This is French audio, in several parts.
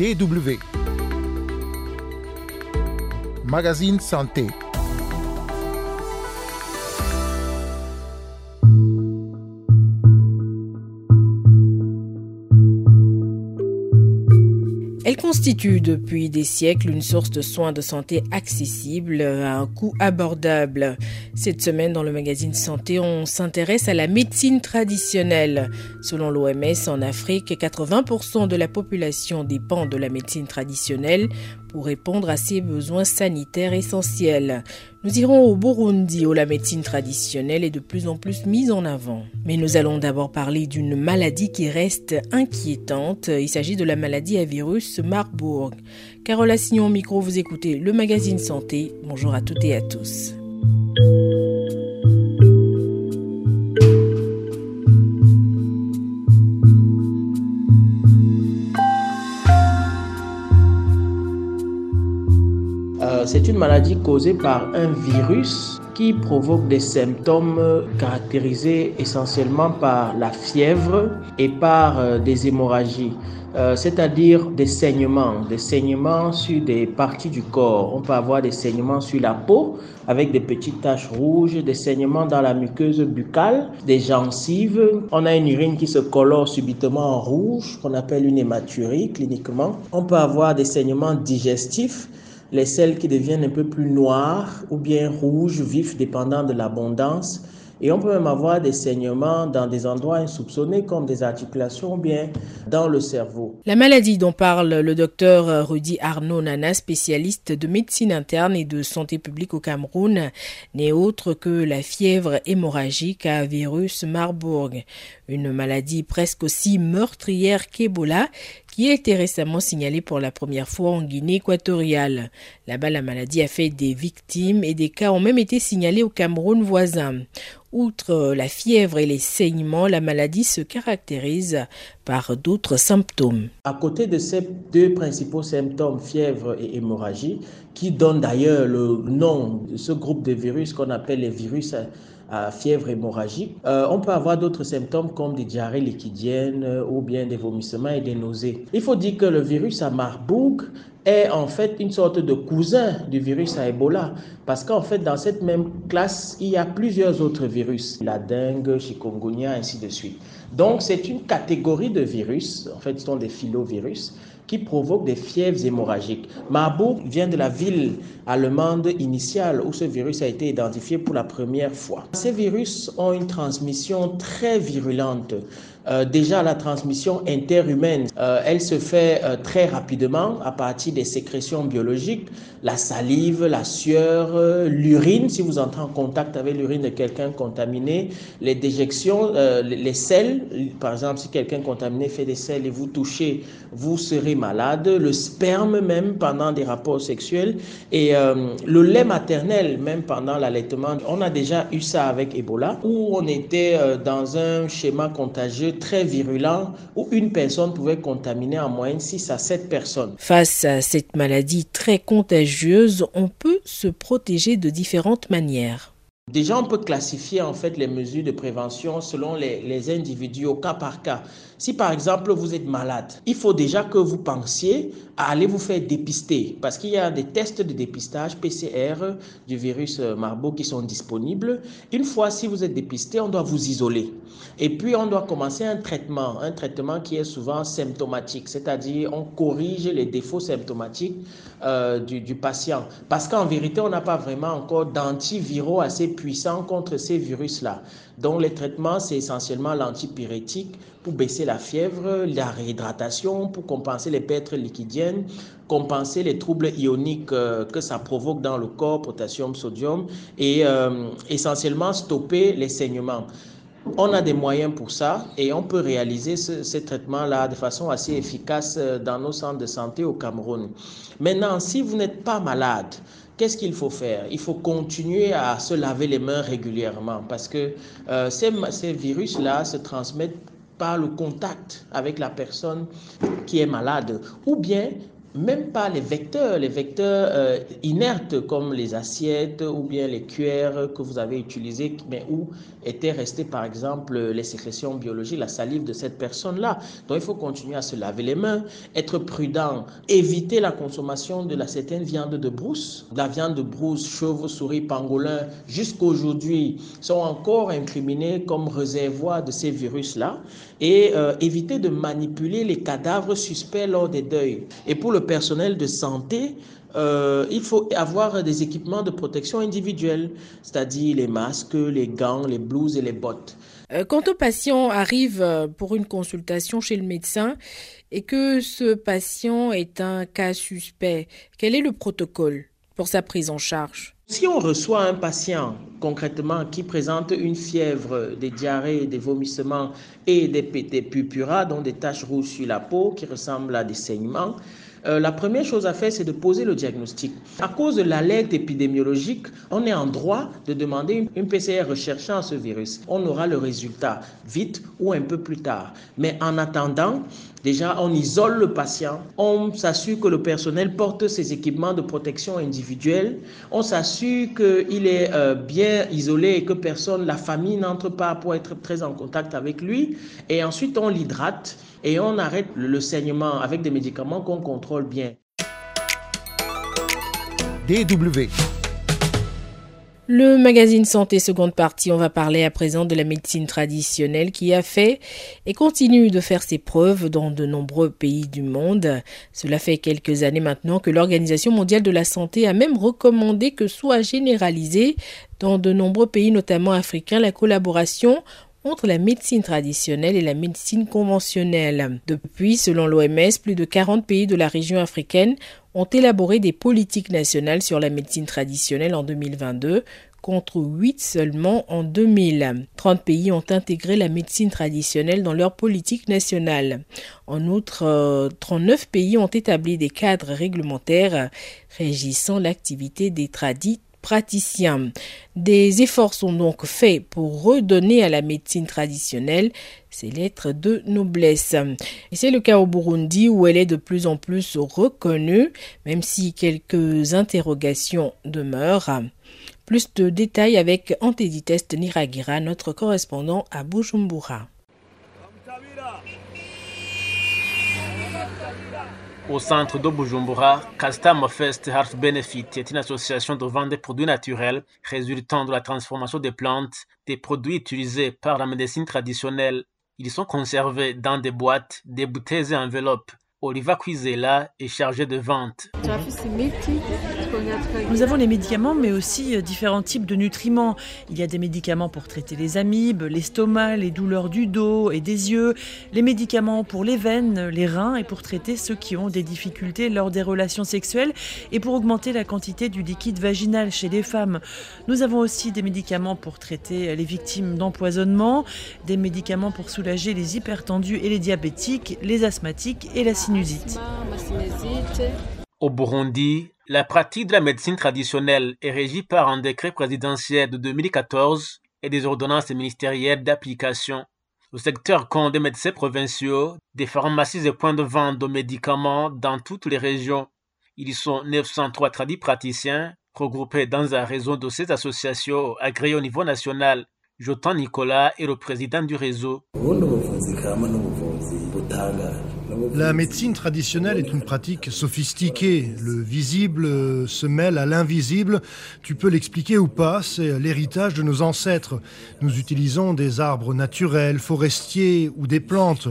DW. Magazine Santé. Constitue depuis des siècles une source de soins de santé accessible à un coût abordable. Cette semaine, dans le magazine Santé, on s'intéresse à la médecine traditionnelle. Selon l'OMS, en Afrique, 80% de la population dépend de la médecine traditionnelle pour répondre à ses besoins sanitaires essentiels. Nous irons au Burundi où la médecine traditionnelle est de plus en plus mise en avant. Mais nous allons d'abord parler d'une maladie qui reste inquiétante. Il s'agit de la maladie à virus Marburg. Carole Assignon au micro, vous écoutez le magazine Santé. Bonjour à toutes et à tous. C'est une maladie causée par un virus qui provoque des symptômes caractérisés essentiellement par la fièvre et par des hémorragies. Euh, c'est-à-dire des saignements, des saignements sur des parties du corps. On peut avoir des saignements sur la peau avec des petites taches rouges, des saignements dans la muqueuse buccale, des gencives. On a une urine qui se colore subitement en rouge, qu'on appelle une hématurie cliniquement. On peut avoir des saignements digestifs les selles qui deviennent un peu plus noires ou bien rouges, vifs, dépendant de l'abondance. Et on peut même avoir des saignements dans des endroits insoupçonnés comme des articulations ou bien dans le cerveau. La maladie dont parle le docteur Rudy Arnaud Nana, spécialiste de médecine interne et de santé publique au Cameroun, n'est autre que la fièvre hémorragique à virus Marburg, une maladie presque aussi meurtrière qu'Ebola qui a été récemment signalée pour la première fois en Guinée équatoriale. Là-bas, la maladie a fait des victimes et des cas ont même été signalés au Cameroun voisin. Outre la fièvre et les saignements, la maladie se caractérise par d'autres symptômes. À côté de ces deux principaux symptômes, fièvre et hémorragie, qui donnent d'ailleurs le nom de ce groupe de virus qu'on appelle les virus à fièvre hémorragique. Euh, on peut avoir d'autres symptômes comme des diarrhées liquidiennes euh, ou bien des vomissements et des nausées. Il faut dire que le virus à Marburg est en fait une sorte de cousin du virus à Ebola. Parce qu'en fait dans cette même classe il y a plusieurs autres virus. La dengue chikungunya ainsi de suite donc c'est une catégorie de virus en fait ce sont des filovirus qui provoquent des fièvres hémorragiques. Marburg vient de la ville allemande initiale où ce virus a été identifié pour la première fois. Ces virus ont une transmission très virulente. Euh, déjà, la transmission interhumaine, euh, elle se fait euh, très rapidement à partir des sécrétions biologiques, la salive, la sueur, l'urine, si vous entrez en contact avec l'urine de quelqu'un contaminé, les déjections, les selles, par exemple, si quelqu'un contaminé fait des selles et vous touchez, vous serez malade, le sperme même pendant des rapports sexuels et le lait maternel même pendant l'allaitement. On a déjà eu ça avec Ebola où on était dans un schéma contagieux très virulent où une personne pouvait contaminer en moyenne 6 à 7 personnes. Face à cette maladie très contagieuse, on peut se protéger de différentes manières. Déjà, on peut classifier en fait les mesures de prévention selon les, individus au cas par cas. Si par exemple vous êtes malade, il faut déjà que vous pensiez à aller vous faire dépister parce qu'il y a des tests de dépistage PCR du virus Marburg qui sont disponibles. Une fois si vous êtes dépisté, on doit vous isoler. Et puis on doit commencer un traitement, un traitement qui est souvent symptomatique, c'est-à-dire on corrige les défauts symptomatiques euh, du, du patient. Parce qu'en vérité, on n'a pas vraiment encore d'antiviraux assez puissants contre ces virus-là. Donc les traitements, c'est essentiellement l'antipyrétique pour baisser la fièvre, la réhydratation, pour compenser les pertes liquidiennes, compenser les troubles ioniques euh, que ça provoque dans le corps, potassium, sodium, et euh, essentiellement stopper les saignements. On a des moyens pour ça et on peut réaliser ce, ces traitements-là de façon assez efficace dans nos centres de santé au Cameroun. Maintenant, si vous n'êtes pas malade, qu'est-ce qu'il faut faire? Il faut continuer à se laver les mains régulièrement parce que euh, ces, ces virus-là se transmettent par le contact avec la personne qui est malade. Ou bien même pas les vecteurs, les vecteurs euh, inertes comme les assiettes ou bien les cuillères que vous avez utilisées, mais où étaient restées par exemple les sécrétions biologiques, la salive de cette personne-là. Donc il faut continuer à se laver les mains, être prudent, éviter la consommation de la certaine viande de brousse. La viande de brousse, chauve, souris, pangolin, jusqu'aujourd'hui sont encore incriminés comme réservoir de ces virus-là et euh, éviter de manipuler les cadavres suspects lors des deuils. Et pour le personnel de santé, euh, il faut avoir des équipements de protection individuelle, c'est-à-dire les masques, les gants, les blouses et les bottes. Euh, quand un patient arrive euh, pour une consultation chez le médecin et que ce patient est un cas suspect, quel est le protocole pour sa prise en charge? Si on reçoit un patient concrètement qui présente une fièvre, des diarrhées, des vomissements et des, des purpura, donc des taches rouges sur la peau qui ressemblent à des saignements, euh, la première chose à faire, c'est de poser le diagnostic. À cause de l'alerte épidémiologique, on est en droit de demander une PCR recherchant ce virus. On aura le résultat vite ou un peu plus tard. Mais en attendant, Déjà, on isole le patient, on s'assure que le personnel porte ses équipements de protection individuelle, on s'assure qu'il est euh, bien isolé et que personne, la famille n'entre pas pour être très en contact avec lui. Et ensuite, on l'hydrate et on arrête le saignement avec des médicaments qu'on contrôle bien. DW. Le magazine Santé seconde partie, on va parler à présent de la médecine traditionnelle qui a fait et continue de faire ses preuves dans de nombreux pays du monde. Cela fait quelques années maintenant que l'Organisation mondiale de la santé a même recommandé que soit généralisée dans de nombreux pays, notamment africains, la collaboration entre la médecine traditionnelle et la médecine conventionnelle. Depuis, selon l'OMS, plus de 40 pays de la région africaine ont élaboré des politiques nationales sur la médecine traditionnelle en 2022 contre 8 seulement en 2000. 30 pays ont intégré la médecine traditionnelle dans leur politique nationale. En outre, 39 euh, pays ont établi des cadres réglementaires régissant l'activité des tradis praticiens. Des efforts sont donc faits pour redonner à la médecine traditionnelle ses lettres de noblesse. Et c'est le cas au Burundi où elle est de plus en plus reconnue, même si quelques interrogations demeurent. Plus de détails avec Anteditest Niragira, notre correspondant à Bujumbura. Au centre de Bujumbura, Castama Fest Health Benefit est une association de vente de produits naturels résultant de la transformation des plantes, des produits utilisés par la médecine traditionnelle. Ils sont conservés dans des boîtes, des bouteilles et enveloppes Oliva Quizela est chargée de vente. Nous avons les médicaments, mais aussi euh, différents types de nutriments. Il y a des médicaments pour traiter les amibes, l'estomac, les douleurs du dos et des yeux, les médicaments pour les veines, les reins et pour traiter ceux qui ont des difficultés lors des relations sexuelles et pour augmenter la quantité du liquide vaginal chez les femmes. Nous avons aussi des médicaments pour traiter les victimes d'empoisonnement, des médicaments pour soulager les hypertendus et les diabétiques, les asthmatiques et la au Burundi, la pratique de la médecine traditionnelle est régie par un décret présidentiel de 2014 et des ordonnances ministérielles d'application. Le secteur compte des médecins provinciaux, des pharmacies et points de vente de médicaments dans toutes les régions. Ils sont 903 tradis praticiens regroupés dans un réseau de ces associations agréées au niveau national. Jotan Nicolas est le président du réseau. La médecine traditionnelle est une pratique sophistiquée. Le visible se mêle à l'invisible. Tu peux l'expliquer ou pas, c'est l'héritage de nos ancêtres. Nous utilisons des arbres naturels, forestiers ou des plantes.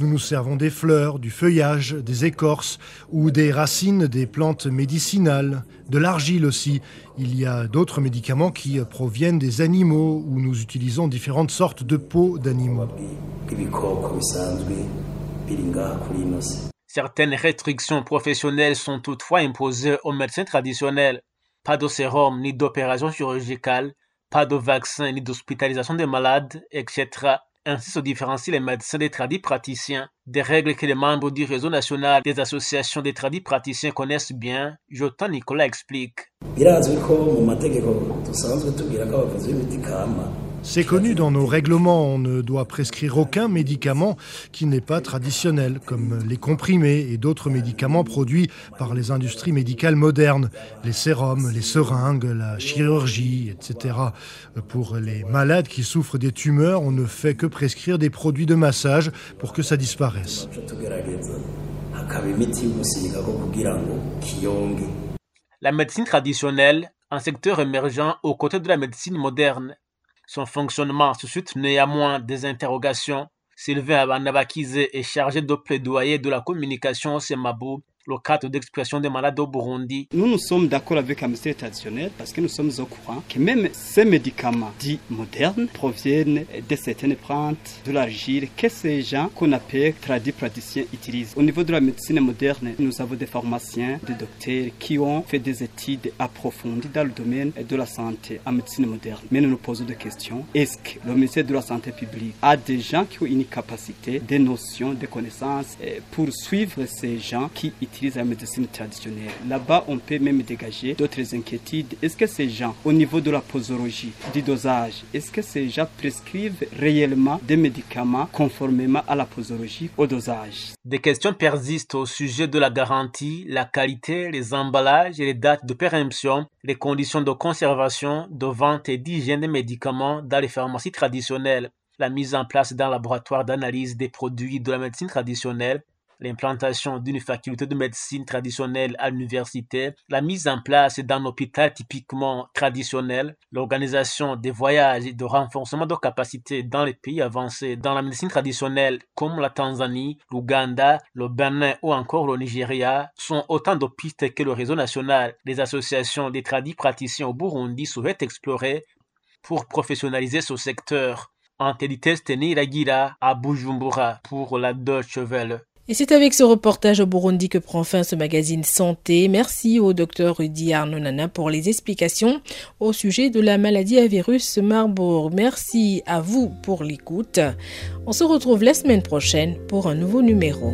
Nous nous servons des fleurs, du feuillage, des écorces ou des racines des plantes médicinales, de l'argile aussi. Il y a d'autres médicaments qui proviennent des animaux où nous utilisons différentes sortes de peaux d'animaux. Certaines restrictions professionnelles sont toutefois imposées aux médecins traditionnels. Pas de sérum ni d'opération chirurgicale, pas de vaccin ni d'hospitalisation des malades, etc. Ainsi se différencient les médecins des tradis praticiens, des règles que les membres du réseau national des associations des tradis praticiens connaissent bien, Jotan Nicolas explique. C'est connu dans nos règlements, on ne doit prescrire aucun médicament qui n'est pas traditionnel, comme les comprimés et d'autres médicaments produits par les industries médicales modernes, les sérums, les seringues, la chirurgie, etc. Pour les malades qui souffrent des tumeurs, on ne fait que prescrire des produits de massage pour que ça disparaisse. La médecine traditionnelle, un secteur émergent aux côtés de la médecine moderne, son fonctionnement suscite néanmoins des interrogations. Sylvain Abanabakize est chargé de plaidoyer de la communication au Semabou le cadre d'expression des malades au Burundi. Nous, nous sommes d'accord avec la médecine traditionnelle parce que nous sommes au courant que même ces médicaments dits modernes proviennent de certaines plantes, de l'argile que ces gens qu'on appelle tradis praticiens utilisent. Au niveau de la médecine moderne, nous avons des pharmaciens, des docteurs qui ont fait des études approfondies dans le domaine de la santé en médecine moderne. Mais nous nous posons des questions. Est-ce que le ministère de la Santé publique a des gens qui ont une capacité, des notions, des connaissances pour suivre ces gens qui utilisent utilisent la médecine traditionnelle. Là-bas, on peut même dégager d'autres inquiétudes. Est-ce que ces gens, au niveau de la posologie, du dosage, est-ce que ces gens prescrivent réellement des médicaments conformément à la posologie, au dosage? Des questions persistent au sujet de la garantie, la qualité, les emballages et les dates de péremption, les conditions de conservation, de vente et d'hygiène des médicaments dans les pharmacies traditionnelles la mise en place d'un laboratoire d'analyse des produits de la médecine traditionnelle, l'implantation d'une faculté de médecine traditionnelle à l'université, la mise en place d'un hôpital typiquement traditionnel, l'organisation des voyages et de renforcement de capacités dans les pays avancés dans la médecine traditionnelle comme la Tanzanie, l'Ouganda, le Bénin ou encore le Nigeria sont autant de pistes que le réseau national des associations des tradis praticiens au Burundi souhaite explorer pour professionnaliser ce secteur. À Bujumbura pour la Deutsche. Et c'est avec ce reportage au Burundi que prend fin ce magazine Santé. Merci au docteur Rudy Arnonana pour les explications au sujet de la maladie à virus Marburg. Merci à vous pour l'écoute. On se retrouve la semaine prochaine pour un nouveau numéro.